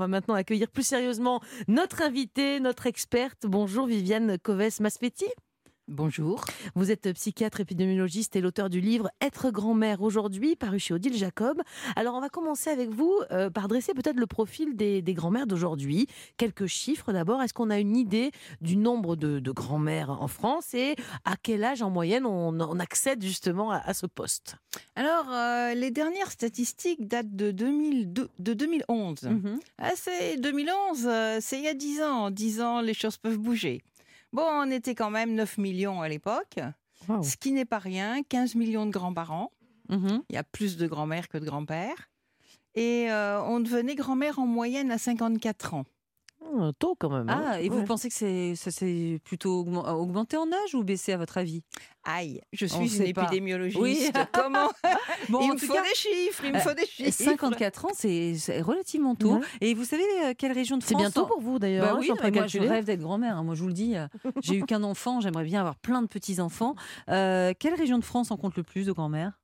va maintenant accueillir plus sérieusement notre invitée, notre experte. Bonjour Viviane Coves-Maspetti. Bonjour. Vous êtes psychiatre épidémiologiste et l'auteur du livre Être grand-mère aujourd'hui, paru chez Odile Jacob. Alors, on va commencer avec vous euh, par dresser peut-être le profil des, grand-mères d'aujourd'hui. Quelques chiffres d'abord. Est-ce qu'on a une idée du nombre de, grand-mères en France et à quel âge en moyenne on, accède justement à, ce poste? Alors, euh, les dernières statistiques datent de, 2002, de 2011. Mhm. ah, c'est 2011, euh, c'est il y a 10 ans. En 10 ans, les choses peuvent bouger. Bon, on était quand même 9 millions à l'époque, ce qui n'est pas rien, 15 millions de grands-parents. Mhm. Il y a plus de grands-mères que de grands-pères. Et euh, on devenait grand-mère en moyenne à 54 ans. Un tôt quand même. Hein. Ah, et vous pensez que ça s'est plutôt augmenté en âge ou baissé à votre avis? Aïe, je suis une épidémiologiste. Oui. Comment? Bon, Il me faut des chiffres, il me faut des chiffres. 54 ans, c'est relativement tôt. Et vous savez euh, quelle région de France C'est bientôt pour vous d'ailleurs. Bah hein, oui, moi je rêve d'être grand-mère. Hein. Moi je vous le dis, euh, j'ai eu qu'un enfant, j'aimerais bien avoir plein de petits-enfants. Euh, quelle région de France en compte le plus de grand-mères?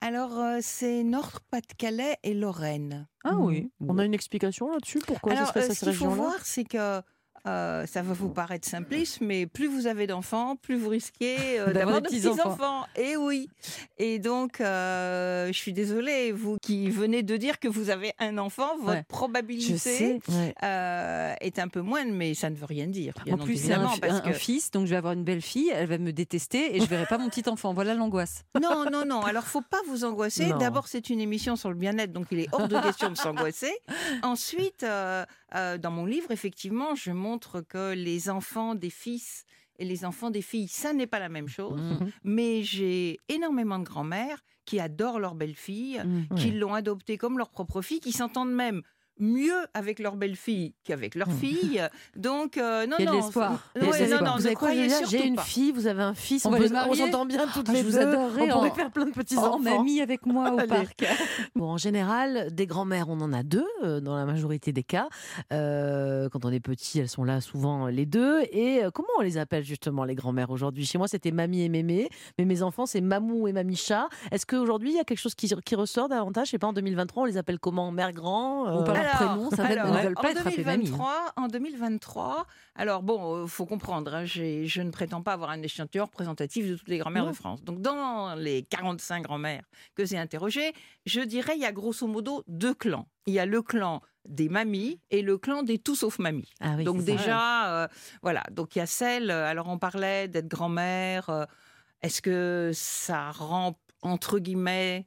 Alors, c'est Nord-Pas-de-Calais et Lorraine. Ah oui. On a une explication là-dessus Pourquoi Alors, ça ce qu'il faut voir, c'est que euh, ça va vous paraître simpliste, mais plus vous avez d'enfants, plus vous risquez euh, d'avoir de petits-enfants. et oui. Et donc, euh, je suis désolée, vous qui venez de dire que vous avez un enfant, votre probabilité est un peu moindre, mais ça ne veut rien dire. En plus, c'est un, un, fils, donc je vais avoir une belle fille, elle va me détester et je verrai pas mon petit enfant. Voilà l'angoisse. Non, non, non. Alors, faut pas vous angoisser. D'abord, c'est une émission sur le bien-être, donc il est hors de question de s'angoisser. Ensuite, dans mon livre, effectivement, je montre montre que les enfants des fils et les enfants des filles, ça n'est pas la même chose. Mmh. Mais j'ai énormément de grand-mères qui adorent leur belle-fille, mmh. qui l'ont adoptée comme leur propre fille, qui s'entendent même mieux avec leur belle-fille qu'avec leur hmm. fille. Donc, euh, non, Il y a non. l'espoir. non, non, vous avez quoi J'ai une fille, vous avez un fils, on, on s'entend bien toutes ah, les deux. on pourrait faire plein de petits-enfants. On mamie avec moi au parc. bon, en général, des grands-mères, on en a deux, euh, dans la majorité des cas. Euh, quand on est petit, elles sont là souvent les deux. Et comment on les appelle justement, les grands-mères aujourd'hui? Chez moi, c'était mamie et mémé. Mais mes enfants, c'est mamou et mamicha. Est-ce qu'aujourd'hui, il y a quelque chose qui, qui ressort davantage? Je sais pas, en 2023, on les appelle comment? Mère grand alors, ça alors, ne pas en 2023, En 2023, alors bon, il euh, faut comprendre, hein, je ne prétends pas avoir un échantillon représentatif de toutes les grand-mères de France. Donc dans les 45 grand-mères que j'ai interrogées, je dirais il y a grosso modo deux clans. Il y a le clan des mamies et le clan des tout sauf mamies. Ah donc déjà, euh, voilà. Donc il y a celle. Euh, alors on parlait d'être grand-mère. Est-ce que ça rend entre guillemets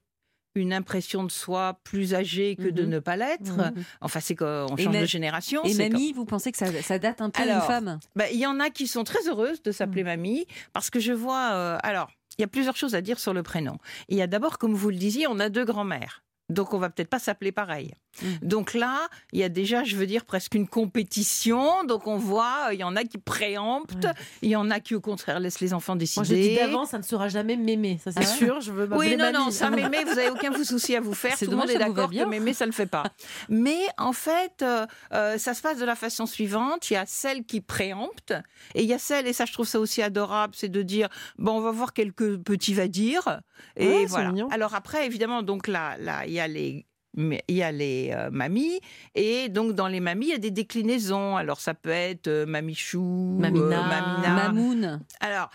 une impression de soi plus âgée que de mhm. ne pas l'être. Mhm. Enfin, c'est qu'on change de génération. Et mamie, vous pensez que ça, date un peu d'une femme bah, Il y en a qui sont très heureuses de s'appeler mhm. mamie, parce que je vois... Euh, alors, il y a plusieurs choses à dire sur le prénom. Il y a d'abord, comme vous le disiez, on a deux grands-mères. Donc on va peut-être pas s'appeler pareil. Mmh. Donc là, il y a déjà, je veux dire, presque une compétition. Donc on voit, il y en a qui préemptent, il y en a qui au contraire laissent les enfants décider. Moi, je dis d'avant, ça ne sera jamais mémé, ça c'est ah sûr. Je veux oui, non, non, ça mémé, vous avez aucun souci à vous faire. Tout le monde est d'accord que mémé, ça le fait pas. Mais en fait, euh, euh, ça se passe de la façon suivante. Il y a celles qui préemptent et il y a celles, et ça je trouve ça aussi adorable, c'est de dire, bon, on va voir quelques petits va dire. Et voilà. Alors après, évidemment, donc là, là, il y a les il y a les euh, mamies et donc dans les mamies il y a des déclinaisons alors ça peut être euh, mamichou mamina, euh, mamoun alors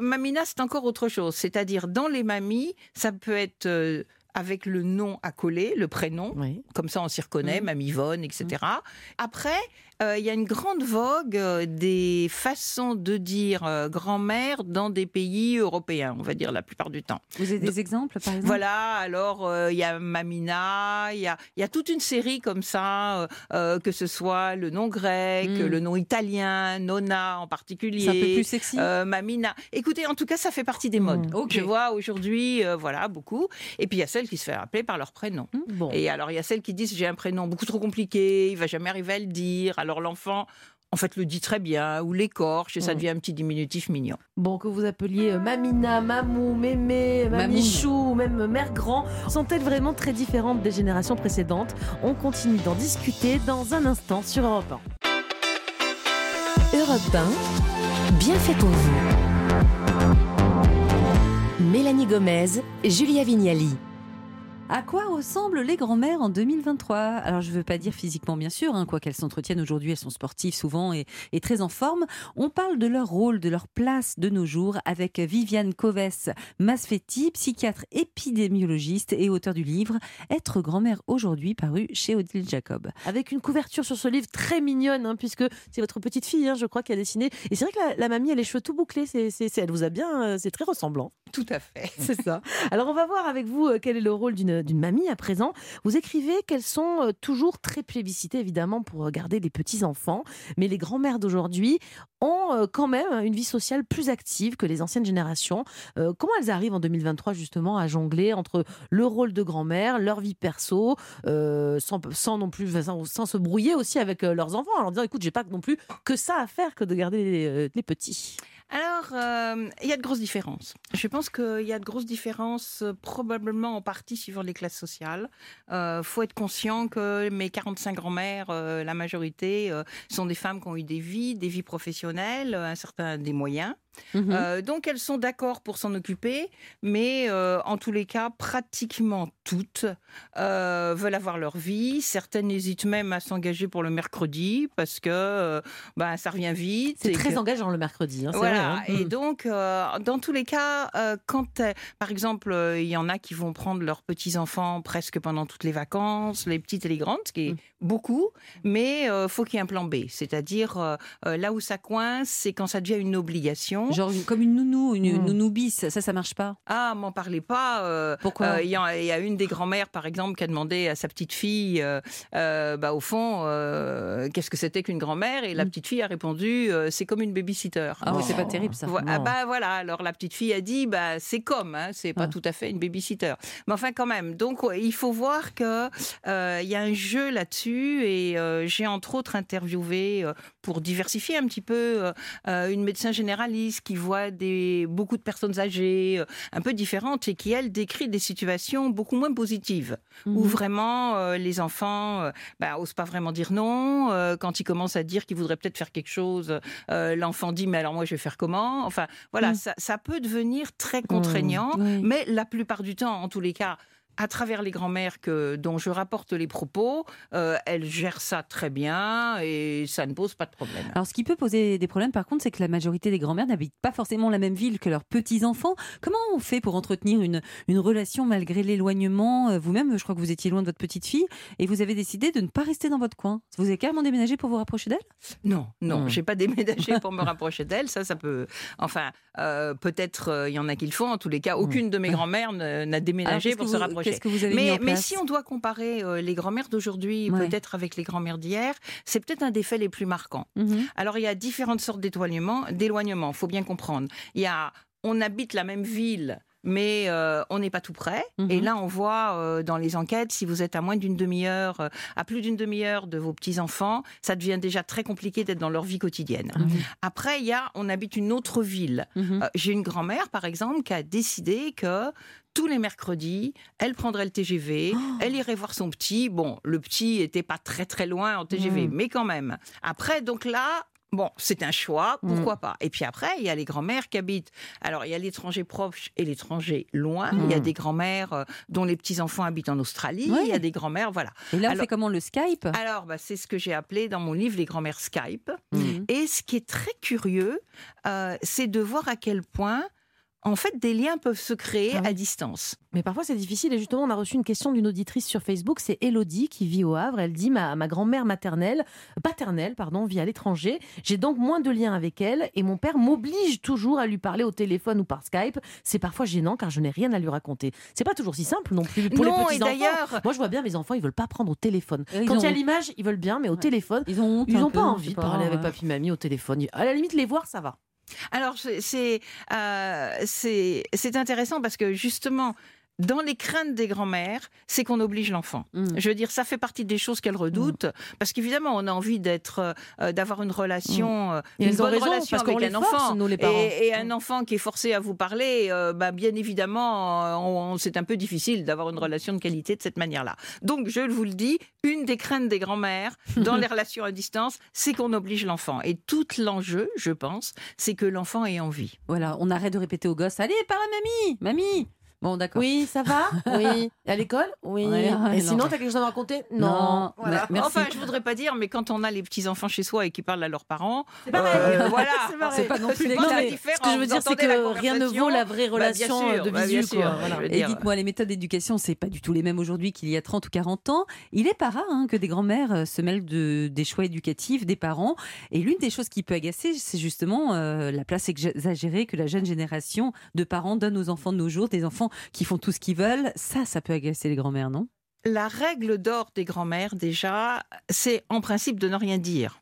mamina c'est encore autre chose c'est-à-dire dans les mamies ça peut être avec le nom à coller, le prénom. Comme ça, on s'y reconnaît, mmh. Mamie Yvonne, etc. Mmh. Après, euh, il y a une grande vogue euh, des façons de dire euh, grand-mère dans des pays européens, on va dire la plupart du temps. Vous avez des exemples, par exemple? Voilà, alors il y a Mamina, il y a, y a, toute une série comme ça, que ce soit le nom grec, mmh. le nom italien, Nona en particulier. C'est un peu plus sexy. Mamina. Écoutez, en tout cas, ça fait partie des modes. Je vois aujourd'hui, voilà, beaucoup. Et puis il y a celles qui se font appeler par leur prénom. Bon. Et alors il y a celles qui disent j'ai un prénom beaucoup trop compliqué, il va jamais arriver à le dire alors l'enfant en fait, le dit très bien, ou l'écorche, et ça mm. devient un petit diminutif mignon. Bon, que vous appeliez euh, Mamina, Mamou, Mémé, Mamichou, même Mère Grand, sont-elles vraiment très différentes des générations précédentes? On continue d'en discuter dans un instant sur Europe 1. Europe 1, bien fait pour vous. Mélanie Gomez, Julia Vignali. À quoi ressemblent les grands-mères en 2023 Alors je ne veux pas dire physiquement bien sûr, hein, quoi qu'elles s'entretiennent aujourd'hui, elles sont sportives souvent et, très en forme. On parle de leur rôle, de leur place de nos jours avec Viviane Coves Masfetti, psychiatre épidémiologiste et auteur du livre Être grand-mère aujourd'hui paru chez Odile Jacob. Avec une couverture sur ce livre très mignonne, hein, puisque c'est votre petite fille, hein, je crois, qui a dessiné. Et c'est vrai que la, mamie a les cheveux tout bouclés, c'est, elle vous a bien, euh, c'est très ressemblant. Tout à fait. C'est ça. Alors on va voir avec vous euh, quel est le rôle d'une d'une mamie à présent. Vous écrivez qu'elles sont euh, toujours très plébiscitées, évidemment, pour garder les petits-enfants. Mais les grands-mères d'aujourd'hui ont euh, quand même une vie sociale plus active que les anciennes générations. Euh, comment elles arrivent en 2023, justement, à jongler entre le rôle de grand-mère, leur vie perso, sans, non plus, sans, se brouiller aussi avec leurs enfants, en leur disant écoute, j'ai pas non plus que ça à faire que de garder les petits? Alors, euh, il y a de grosses différences. Je pense qu'il y a de grosses différences, euh, probablement en partie suivant les classes sociales. Il euh, faut être conscient que mes 45 grand-mères, la majorité, sont des femmes qui ont eu des vies, des vies professionnelles, un certain des moyens. Mhm. Euh, donc elles sont d'accord pour s'en occuper, mais euh, en tous les cas, pratiquement toutes euh, veulent avoir leur vie. Certaines hésitent même à s'engager pour le mercredi parce que ben, ça revient vite. C'est très engageant le mercredi. Hein, voilà. Hein. Et mhm. donc, dans tous les cas, quand, par exemple, il y en a qui vont prendre leurs petits-enfants presque pendant toutes les vacances, les petites et les grandes, ce qui est mhm. beaucoup, mais faut qu'il y ait un plan B. C'est-à-dire, là où ça coince, c'est quand ça devient une obligation. Genre comme une nounou, une, hmm. nounou bis, ça, ça marche pas? Ah, m'en parlez pas. Euh, Pourquoi? euh, Il y, a une des grand-mères, par exemple, qui a demandé à sa petite fille, euh, bah, au fond, qu'est-ce que c'était qu'une grand-mère? Et la hmm. petite fille a répondu, c'est comme une babysitter. Ah oui, c'est pas terrible ça. Ah bah voilà. Alors la petite fille a dit, bah c'est comme, hein, c'est pas ah. tout à fait une babysitter. Mais enfin quand même. Donc il faut voir que il y a un jeu là-dessus et j'ai entre autres interviewé pour diversifier un petit peu une médecin généraliste qui voit des, beaucoup de personnes âgées, euh, un peu différentes, et qui, elle, décrit des situations beaucoup moins positives, où mhm. vraiment euh, les enfants n'osent euh, bah, pas vraiment dire non. quand ils commencent à dire qu'ils voudraient peut-être faire quelque chose, l'enfant dit mais alors moi je vais faire comment? Enfin voilà, mhm. ça, peut devenir très contraignant, mais la plupart du temps, en tous les cas, à travers les grands-mères que, dont je rapporte les propos, euh, elles gèrent ça très bien et ça ne pose pas de problème. Alors, ce qui peut poser des problèmes, par contre, c'est que la majorité des grands-mères n'habitent pas forcément la même ville que leurs petits-enfants. Comment on fait pour entretenir une, une relation malgré l'éloignement euh, Vous-même, je crois que vous étiez loin de votre petite fille et vous avez décidé de ne pas rester dans votre coin. Vous avez carrément déménagé pour vous rapprocher d'elle? Non, non, hmm. j'ai pas déménagé pour me rapprocher d'elle. Ça, ça peut. Enfin, euh, peut-être il y en a qui le font. En tous les cas, aucune hmm. de mes grands-mères n'a déménagé pour se rapprocher mais, si on doit comparer euh, les grand-mères d'aujourd'hui peut-être avec les grand-mères d'hier, c'est peut-être un des faits les plus marquants. Mhm. Alors il y a différentes sortes d'éloignement. D'éloignement, faut bien comprendre. Il y a on habite la même ville, mais euh, on n'est pas tout près. Et mhm. là, on voit euh, dans les enquêtes, si vous êtes à moins d'une demi-heure, à plus d'une demi-heure de vos petits-enfants, ça devient déjà très compliqué d'être dans leur vie quotidienne. Mhm. Après, il y a, on habite une autre ville. J'ai une grand-mère, par exemple, qui a décidé que tous les mercredis, elle prendrait le TGV, oh. elle irait voir son petit. Bon, le petit était pas très très loin en TGV, mm. mais quand même. Après, donc là, Bon, c'est un choix, pourquoi mm. pas. Et puis après, il y a les grands-mères qui habitent. Alors, il y a l'étranger proche et l'étranger loin. Il y a mm. des grands-mères euh, dont les petits-enfants habitent en Australie. Il y a des grands-mères, voilà. Et là, on fait comment le Skype? Alors, bah, c'est ce que j'ai appelé dans mon livre les grands-mères Skype. Et ce qui est très curieux, euh, c'est de voir à quel point en fait, des liens peuvent se créer ah à distance. Mais parfois, c'est difficile. Et justement, on a reçu une question d'une auditrice sur Facebook. C'est Elodie qui vit au Havre. Elle dit Ma, ma grand-mère maternelle, paternelle, pardon, vit à l'étranger. J'ai donc moins de liens avec elle. Et mon père m'oblige toujours à lui parler au téléphone ou par Skype. C'est parfois gênant car je n'ai rien à lui raconter. C'est pas toujours si simple non plus pour les petits enfants. Moi, je vois bien mes enfants, ils veulent pas prendre au téléphone. Quand il y a l'image, ils veulent bien, mais au téléphone, ils ont, ils ont pas envie de parler avec papy, mamie au téléphone. À la limite, les voir, ça va. Alors, euh, c'est c'est intéressant parce que justement, dans les craintes des grands-mères, c'est qu'on oblige l'enfant. Mm. Je veux dire, ça fait partie des choses qu'elles redoutent, mm. parce qu'évidemment, on a envie d'être, euh, d'avoir une relation, mm. euh, une bonne relation avec un enfant, et, un enfant qui est forcé à vous parler, euh, bah, bien évidemment, c'est un peu difficile d'avoir une relation de qualité de cette manière-là. Donc, je vous le dis, une des craintes des grands-mères dans les relations à distance, c'est qu'on oblige l'enfant. Et tout l'enjeu, je pense, c'est que l'enfant ait envie. Voilà, on arrête de répéter aux gosses, allez, parle à mamie, mamie, Bon, d'accord. Oui, ça va Oui. À l'école Oui. et sinon, tu as quelque chose à me raconter Non. Voilà. Enfin, je voudrais pas dire, mais quand on a les petits-enfants chez soi et qui parlent à leurs parents, c'est euh, voilà. c'est pas non plus les Ce que je veux dire, c'est que rien ne vaut la vraie bah, relation de bah, visu. Et dites-moi, les méthodes d'éducation, c'est pas du tout les mêmes aujourd'hui qu'il y a 30 ou 40 ans. Il est pas rare hein, que des grands-mères euh, se mêlent de, des choix éducatifs des parents. Et l'une des choses qui peut agacer, c'est justement euh, la place exagérée que la jeune génération de parents donne aux enfants de nos jours, des enfants qui font tout ce qu'ils veulent. Ça, ça peut agacer les grands-mères, non? La règle d'or des grands-mères, déjà, c'est en principe de ne rien dire.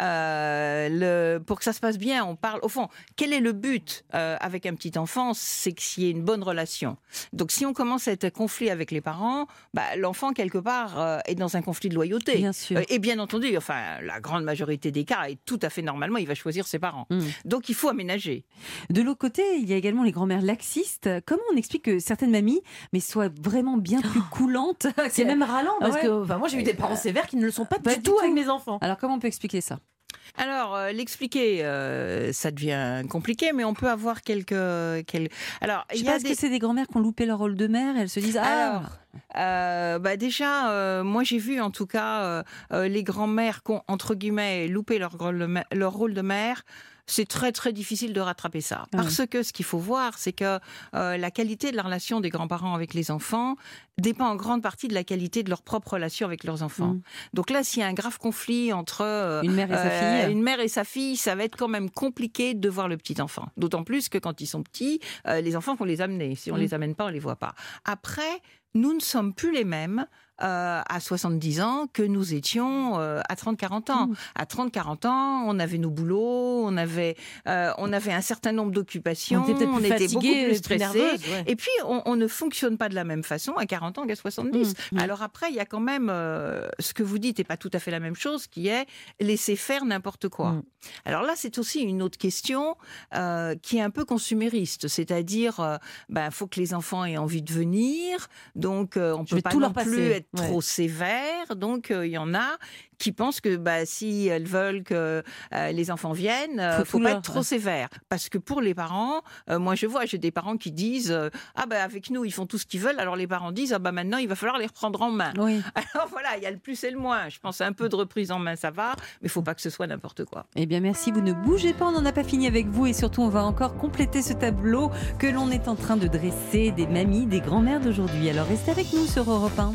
Euh, le, pour que ça se passe bien, on parle. Au fond, quel est le but euh, avec un petit enfant C'est qu'il y ait une bonne relation. Donc, si on commence à être conflit avec les parents, bah, l'enfant quelque part euh, est dans un conflit de loyauté. Bien sûr. et bien entendu, enfin, la grande majorité des cas, et tout à fait normalement, il va choisir ses parents. Hmm. Donc, il faut aménager. De l'autre côté, il y a également les grands-mères laxistes. Comment on explique que certaines mamies, mais soient vraiment bien plus coulantes? C'est même ralent parce que, moi, j'ai eu des parents sévères qui ne le sont pas, du, tout avec mes enfants. Alors, comment on peut expliquer ça alors, euh, l'expliquer, euh, ça devient compliqué, mais on peut avoir quelques. quelques... Alors, y a des... que c'est des grand-mères qui ont loupé leur rôle de mère Elles se disent Ah euh, bah déjà, moi j'ai vu en tout cas les grand-mères qui ont, entre guillemets, loupé leur, leur rôle de mère c'est très très difficile de rattraper ça. Parce que ce qu'il faut voir, c'est que euh, la qualité de la relation des grands-parents avec les enfants dépend en grande partie de la qualité de leur propre relation avec leurs enfants. Mm. Donc là, s'il y a un grave conflit entre euh, une mère et sa fille, euh, une mère et sa fille, ça va être quand même compliqué de voir le petit enfant. D'autant plus que quand ils sont petits, les enfants faut les amener. Si on mm. les amène pas, on les voit pas. Après, nous ne sommes plus les mêmes euh, à 70 ans que nous étions euh, à 30-40 ans. Mmh. À 30-40 ans, on avait nos boulots, on avait, euh, on avait un certain nombre d'occupations, on était, beaucoup plus stressés. Et puis, on, ne fonctionne pas de la même façon à 40 ans qu'à 70. Mmh. Mmh. Alors après, il y a quand même ce que vous dites n'est pas tout à fait la même chose, qui est laisser faire n'importe quoi. Alors là, c'est aussi une autre question qui est un peu consumériste, c'est-à-dire, il ben, faut que les enfants aient envie de venir, donc on peut pas non plus être trop sévère. Donc, euh, il y en a qui pensent que bah, si elles veulent que euh, les enfants viennent, euh, faut, faut pas être trop sévère. Parce que pour les parents, moi je vois, j'ai des parents qui disent ah bah avec nous ils font tout ce qu'ils veulent, alors les parents disent ah bah maintenant il va falloir les reprendre en main. Alors voilà, il y a le plus et le moins. Je pense un peu de reprise en main ça va, mais il faut pas que ce soit n'importe quoi. Eh bien merci, vous ne bougez pas, on n'en a pas fini avec vous et surtout on va encore compléter ce tableau que l'on est en train de dresser des mamies, des grands-mères d'aujourd'hui. Alors restez avec nous sur Europe 1.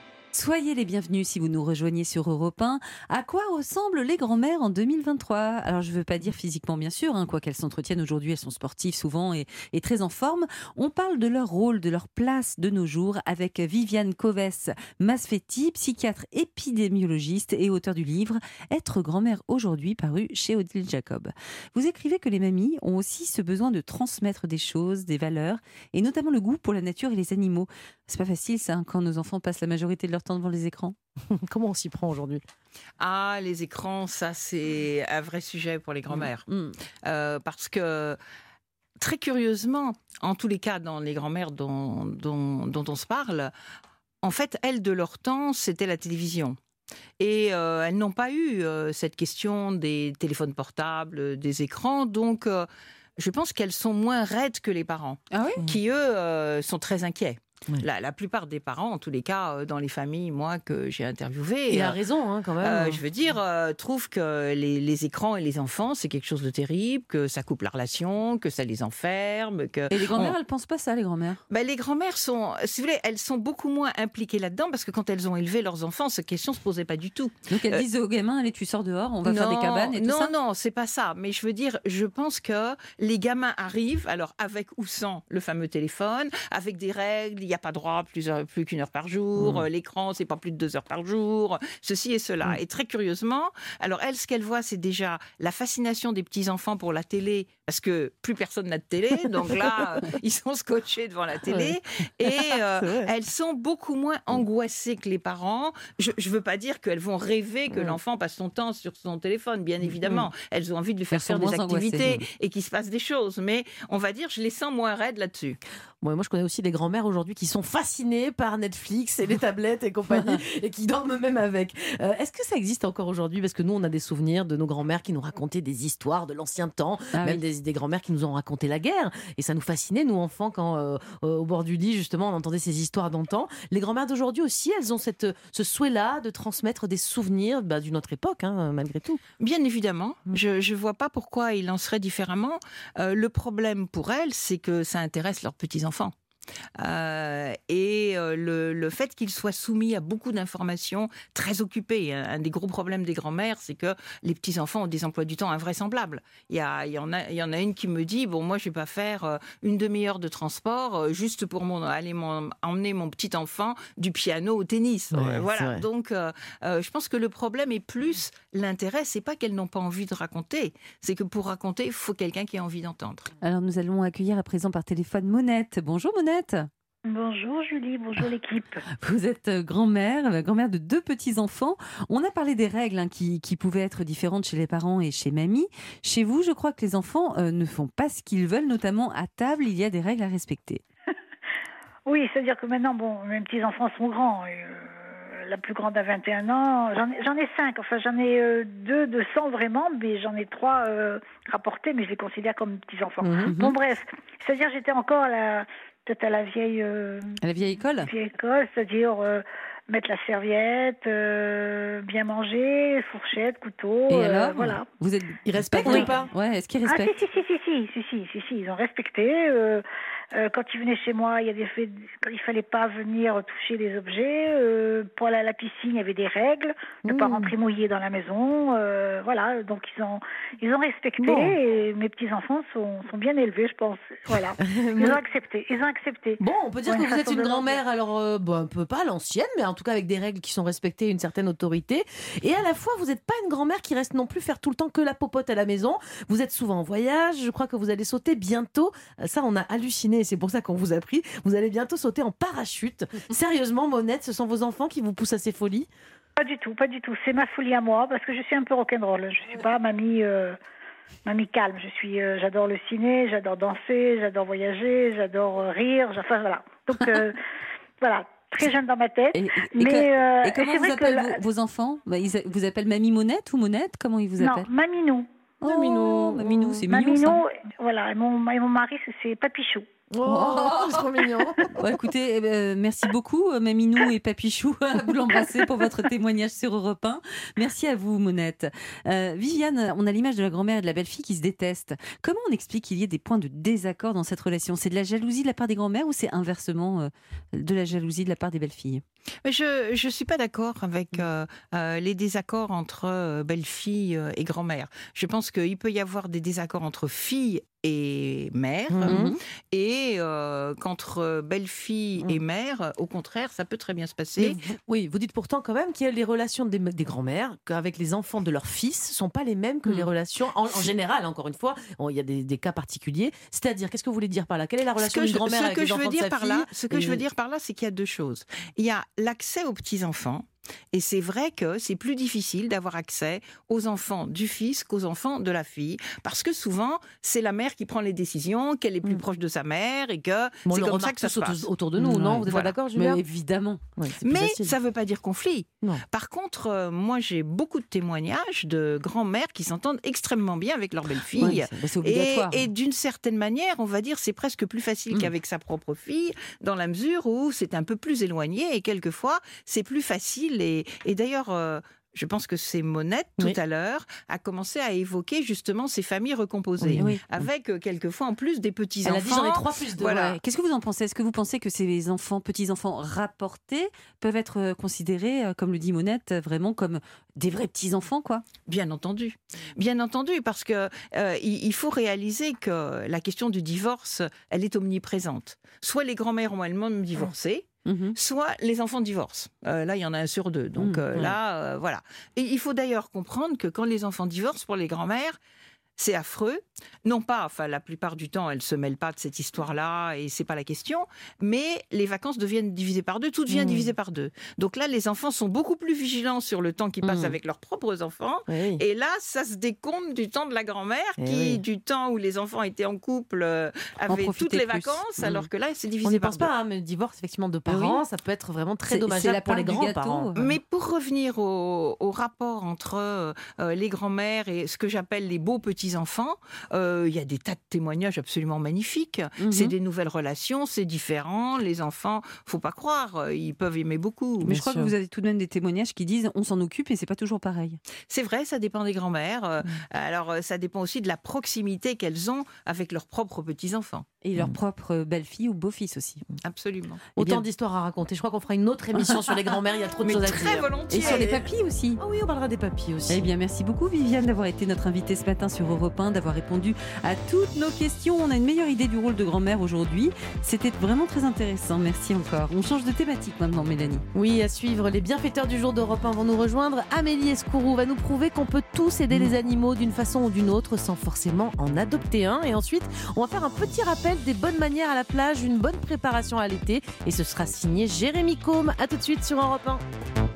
Soyez les bienvenus si vous nous rejoignez sur Europe 1. À quoi ressemblent les grands-mères en 2023 Alors, je ne veux pas dire physiquement, bien sûr, hein, quoi qu'elles s'entretiennent aujourd'hui, elles sont sportives souvent et, très en forme. On parle de leur rôle, de leur place de nos jours avec Viviane Coves Masfetti, psychiatre épidémiologiste et auteur du livre Être grand-mère aujourd'hui, paru chez Odile Jacob. Vous écrivez que les mamies ont aussi ce besoin de transmettre des choses, des valeurs, et notamment le goût pour la nature et les animaux. C'est pas facile, ça, hein, quand nos enfants passent la majorité de leur temps devant les écrans. Comment on s'y prend aujourd'hui? Ah, les écrans, ça, c'est un vrai sujet pour les grands-mères. Mm. Mm. Euh, parce que très curieusement, en tous les cas, dans les grands-mères dont, dont, on se parle, en fait, elles, de leur temps, c'était la télévision. Et euh, elles n'ont pas eu euh, cette question des téléphones portables, des écrans. Donc, je pense qu'elles sont moins raides que les parents, ah qui, eux, sont très inquiets. La, plupart des parents, en tous les cas, euh, dans les familles, moi, que j'ai interviewées. Il a euh, raison, hein, quand même. Euh, je veux dire, trouvent que les, écrans et les enfants, c'est quelque chose de terrible, que ça coupe la relation, que ça les enferme. Que et les grand-mères, elles pensent pas ça, les grand-mères ben, Les grand-mères sont, si vous voulez, elles sont beaucoup moins impliquées là-dedans parce que quand elles ont élevé leurs enfants, cette question se posait pas du tout. Donc elles disent aux gamins, allez, tu sors dehors, on va faire des cabanes et tout non, ça? Non, non, c'est pas ça. Mais je veux dire, je pense que les gamins arrivent, alors avec ou sans le fameux téléphone, avec des règles, n'y a pas droit plusieurs plus qu'une heure par jour, mmh. euh, l'écran c'est pas plus de deux heures par jour, ceci et cela. Mmh. Et très curieusement, alors elle, ce qu'elle voit, c'est déjà la fascination des petits enfants pour la télé parce que plus personne n'a de télé, donc là, ils sont scotchés devant la télé, et euh, elles sont beaucoup moins angoissées que les parents. Je ne veux pas dire qu'elles vont rêver que l'enfant passe son temps sur son téléphone, bien mm, évidemment. Mm. Elles ont envie de lui faire faire des activités et qu'il se passe des choses, mais on va dire, je les sens moins raides là-dessus. Moi, je connais aussi des grands-mères aujourd'hui qui sont fascinées par Netflix et les tablettes et compagnie et qui dorment même avec. Euh, est-ce que ça existe encore aujourd'hui? Parce que nous, on a des souvenirs de nos grands-mères qui nous racontaient des histoires de l'ancien temps, ah même des, des grands-mères qui nous ont raconté la guerre. Et ça nous fascinait, nous, enfants, quand euh, au bord du lit, justement, on entendait ces histoires d'antan. Les grands-mères d'aujourd'hui aussi, elles ont cette, ce souhait-là de transmettre des souvenirs bah, d'une autre époque, hein, malgré tout. Bien évidemment. Mm. Je ne vois pas pourquoi il en serait différemment. Euh, le problème pour elles, c'est que ça intéresse leurs petits-enfants enfants. Euh, et euh, le, fait qu'ils soient soumis à beaucoup d'informations, très occupés. Un, des gros problèmes des grands-mères, c'est que les petits-enfants ont des emplois du temps invraisemblables. Il y, il, y en a, il y en a une qui me dit, bon, moi, je vais pas faire euh, une demi-heure de transport juste pour mon, aller emmener mon petit-enfant du piano au tennis. voilà. Donc, je pense que le problème est plus l'intérêt, c'est pas qu'elles n'ont pas envie de raconter, c'est que pour raconter, il faut quelqu'un qui a envie d'entendre. Alors, nous allons accueillir à présent par téléphone Monette. Bonjour Monette. Bonjour Julie, bonjour l'équipe. Vous êtes euh, grand-mère, euh, grand-mère de deux petits-enfants. On a parlé des règles hein, qui, pouvaient être différentes chez les parents et chez mamie. Chez vous, je crois que les enfants euh, ne font pas ce qu'ils veulent, notamment à table, il y a des règles à respecter. oui, c'est-à-dire que maintenant, bon, mes petits-enfants sont grands. la plus grande a 21 ans. J'en ai, cinq, enfin j'en ai deux de 100 vraiment, mais j'en ai trois rapportés, mais je les considère comme petits-enfants. Mhm. Bon bref, c'est-à-dire j'étais encore à la peut-être à la vieille. Euh, à la vieille école? Vieille école, c'est-à-dire euh, mettre la serviette, euh, bien manger, fourchette, couteau. Et alors? voilà. Vous êtes ils respectent ou pas? Est-ce qu'ils respectent Ah si si si, si si si si si si ils ont respecté quand ils venaient chez moi, il y a des faits, il fallait pas venir toucher les objets. Euh, pour aller à la piscine, il y avait des règles, ne pas mmh. rentrer mouillé dans la maison. Euh, voilà, donc ils ont, ils ont respecté. Et mes petits enfants sont, sont bien élevés, je pense. Voilà, ils ont accepté. Ils ont accepté. Bon, on peut dire que vous êtes une grand-mère, alors bon, un peu pas l'ancienne, mais en tout cas avec des règles qui sont respectées, une certaine autorité. Et à la fois, vous n'êtes pas une grand-mère qui reste non plus faire tout le temps que la popote à la maison. Vous êtes souvent en voyage. Je crois que vous allez sauter bientôt. Ça, on a halluciné c'est pour ça qu'on vous a pris. Vous allez bientôt sauter en parachute. Sérieusement, Monette, ce sont vos enfants qui vous poussent à ces folies? Pas du tout, pas du tout. C'est ma folie à moi parce que je suis un peu rock'n'roll. Je suis pas mamie. Euh, mamie calme, je suis, euh, j'adore le ciné, j'adore danser, j'adore voyager, j'adore euh, rire, enfin voilà. Donc voilà, très jeune dans ma tête. Et, mais, comment vous appellent vos, enfants? Bah, Ils vous appellent Mamie Monette ou Monette? Comment ils vous appellent? Non, Maminou. Oh, Maminou, Maminou, c'est mignon Maminou, voilà, et mon, et mon mari, c'est Papichou. Oh, c'est trop mignon. écoutez, eh ben, merci beaucoup, euh, Maminou et Papichou. vous l'embrasser pour votre témoignage sur Europe 1. Merci à vous, Monette. Euh, Viviane, on a l'image de la grand-mère et de la belle-fille qui se détestent. Comment on explique qu'il y ait des points de désaccord dans cette relation? C'est de la jalousie de la part des grand-mères ou c'est inversement euh, de la jalousie de la part des belles-filles? Je ne suis pas d'accord avec les désaccords entre belle-fille et grand-mère. Je pense qu'il peut y avoir des désaccords entre filles et mère, mhm. et euh, qu'entre belle-fille et mhm. mère, au contraire, ça peut très bien se passer. oui, vous dites pourtant quand même que les relations des, des grands-mères avec les enfants de leurs fils sont pas les mêmes que les relations en, général. Encore une fois, il y a des, cas particuliers. C'est-à-dire, qu'est-ce que vous voulez dire par là? Quelle est la relation d'une grand-mère avec les enfants de sa par là, Ce que je veux dire par là, c'est qu'il y a deux choses. Il y a l'accès aux petits enfants et c'est vrai que c'est plus difficile d'avoir accès aux enfants du fils qu'aux enfants de la fille, parce que souvent, c'est la mère qui prend les décisions, qu'elle est plus mm. proche de sa mère, et que c'est comme ça que ça se passe. autour de nous, non? Vous êtes d'accord, Julien? Mais évidemment. Mais ça ne veut pas dire conflit. Par contre, euh, moi, j'ai beaucoup de témoignages de grands-mères qui s'entendent extrêmement bien avec leur belle-fille. et, et d'une certaine manière, on va dire, c'est presque plus facile mm. qu'avec sa propre fille, dans la mesure où c'est un peu plus éloigné, et quelquefois, c'est plus facile et, d'ailleurs, euh, je pense que c'est Monette tout à l'heure a commencé à évoquer justement ces familles recomposées, avec euh, quelquefois en plus des petits enfants. Elle a dit j'en ai trois plus de. Voilà. Qu'est-ce que vous en pensez? Est-ce que vous pensez que ces enfants, petits enfants rapportés, peuvent être euh, considérés, comme le dit Monette, vraiment comme des vrais petits enfants, quoi? Bien entendu, bien entendu, parce que il faut réaliser que la question du divorce, elle est omniprésente. Soit les grands-mères ont elles-mêmes divorcé Mhm. soit les enfants divorcent. Euh, là, il y en a un sur deux. Donc mhm. euh, là, euh, voilà. Et il faut d'ailleurs comprendre que quand les enfants divorcent pour les grands-mères, c'est affreux. Non pas, enfin la plupart du temps, elles se mêlent pas de cette histoire-là et c'est pas la question, mais les vacances deviennent divisées par deux, tout devient mmh. divisé par deux. Donc là, les enfants sont beaucoup plus vigilants sur le temps qu'ils passent mmh. avec leurs propres enfants. Et là, ça se décompte du temps de la grand-mère, eh qui du temps où les enfants étaient en couple euh, avaient toutes les vacances, mmh. alors que là, c'est divisé par deux. On ne pense pas, hein, mais le divorce effectivement de parents, ça peut être vraiment très dommageable pour les grands-parents. Mais pour revenir au, rapport entre euh, les grands-mères et ce que j'appelle les beaux petits-enfants, il y a des tas de témoignages absolument magnifiques. C'est des nouvelles relations, c'est différent. Les enfants, faut pas croire, ils peuvent aimer beaucoup. Mais je crois que vous avez tout de même des témoignages qui disent on s'en occupe et c'est pas toujours pareil. C'est vrai, ça dépend des grands-mères. Euh, mm. Alors euh, ça dépend aussi de la proximité qu'elles ont avec leurs propres petits-enfants. Et leurs mm. propres belles-filles ou beaux-fils aussi. Absolument. Autant d'histoires à raconter. Je crois qu'on fera une autre émission sur les grands-mères. Il y a trop de choses à très dire. Volontiers. Et sur les papilles aussi. Ah oui, on parlera des papilles aussi. Eh bien, merci beaucoup Viviane d'avoir été notre invitée ce matin sur Europe 1, d'avoir répondu à toutes nos questions. On a une meilleure idée du rôle de grand-mère aujourd'hui. C'était vraiment très intéressant. Merci encore. On change de thématique maintenant, Mélanie. Oui, à suivre. Les bienfaiteurs du jour d'Europe 1 vont nous rejoindre. Amélie Escourou va nous prouver qu'on peut tous aider les animaux d'une façon ou d'une autre sans forcément en adopter un. Et ensuite, on va faire un petit rappel des bonnes manières à la plage, une bonne préparation à l'été. Et ce sera signé Jérémy Combe. A tout de suite sur Europe 1.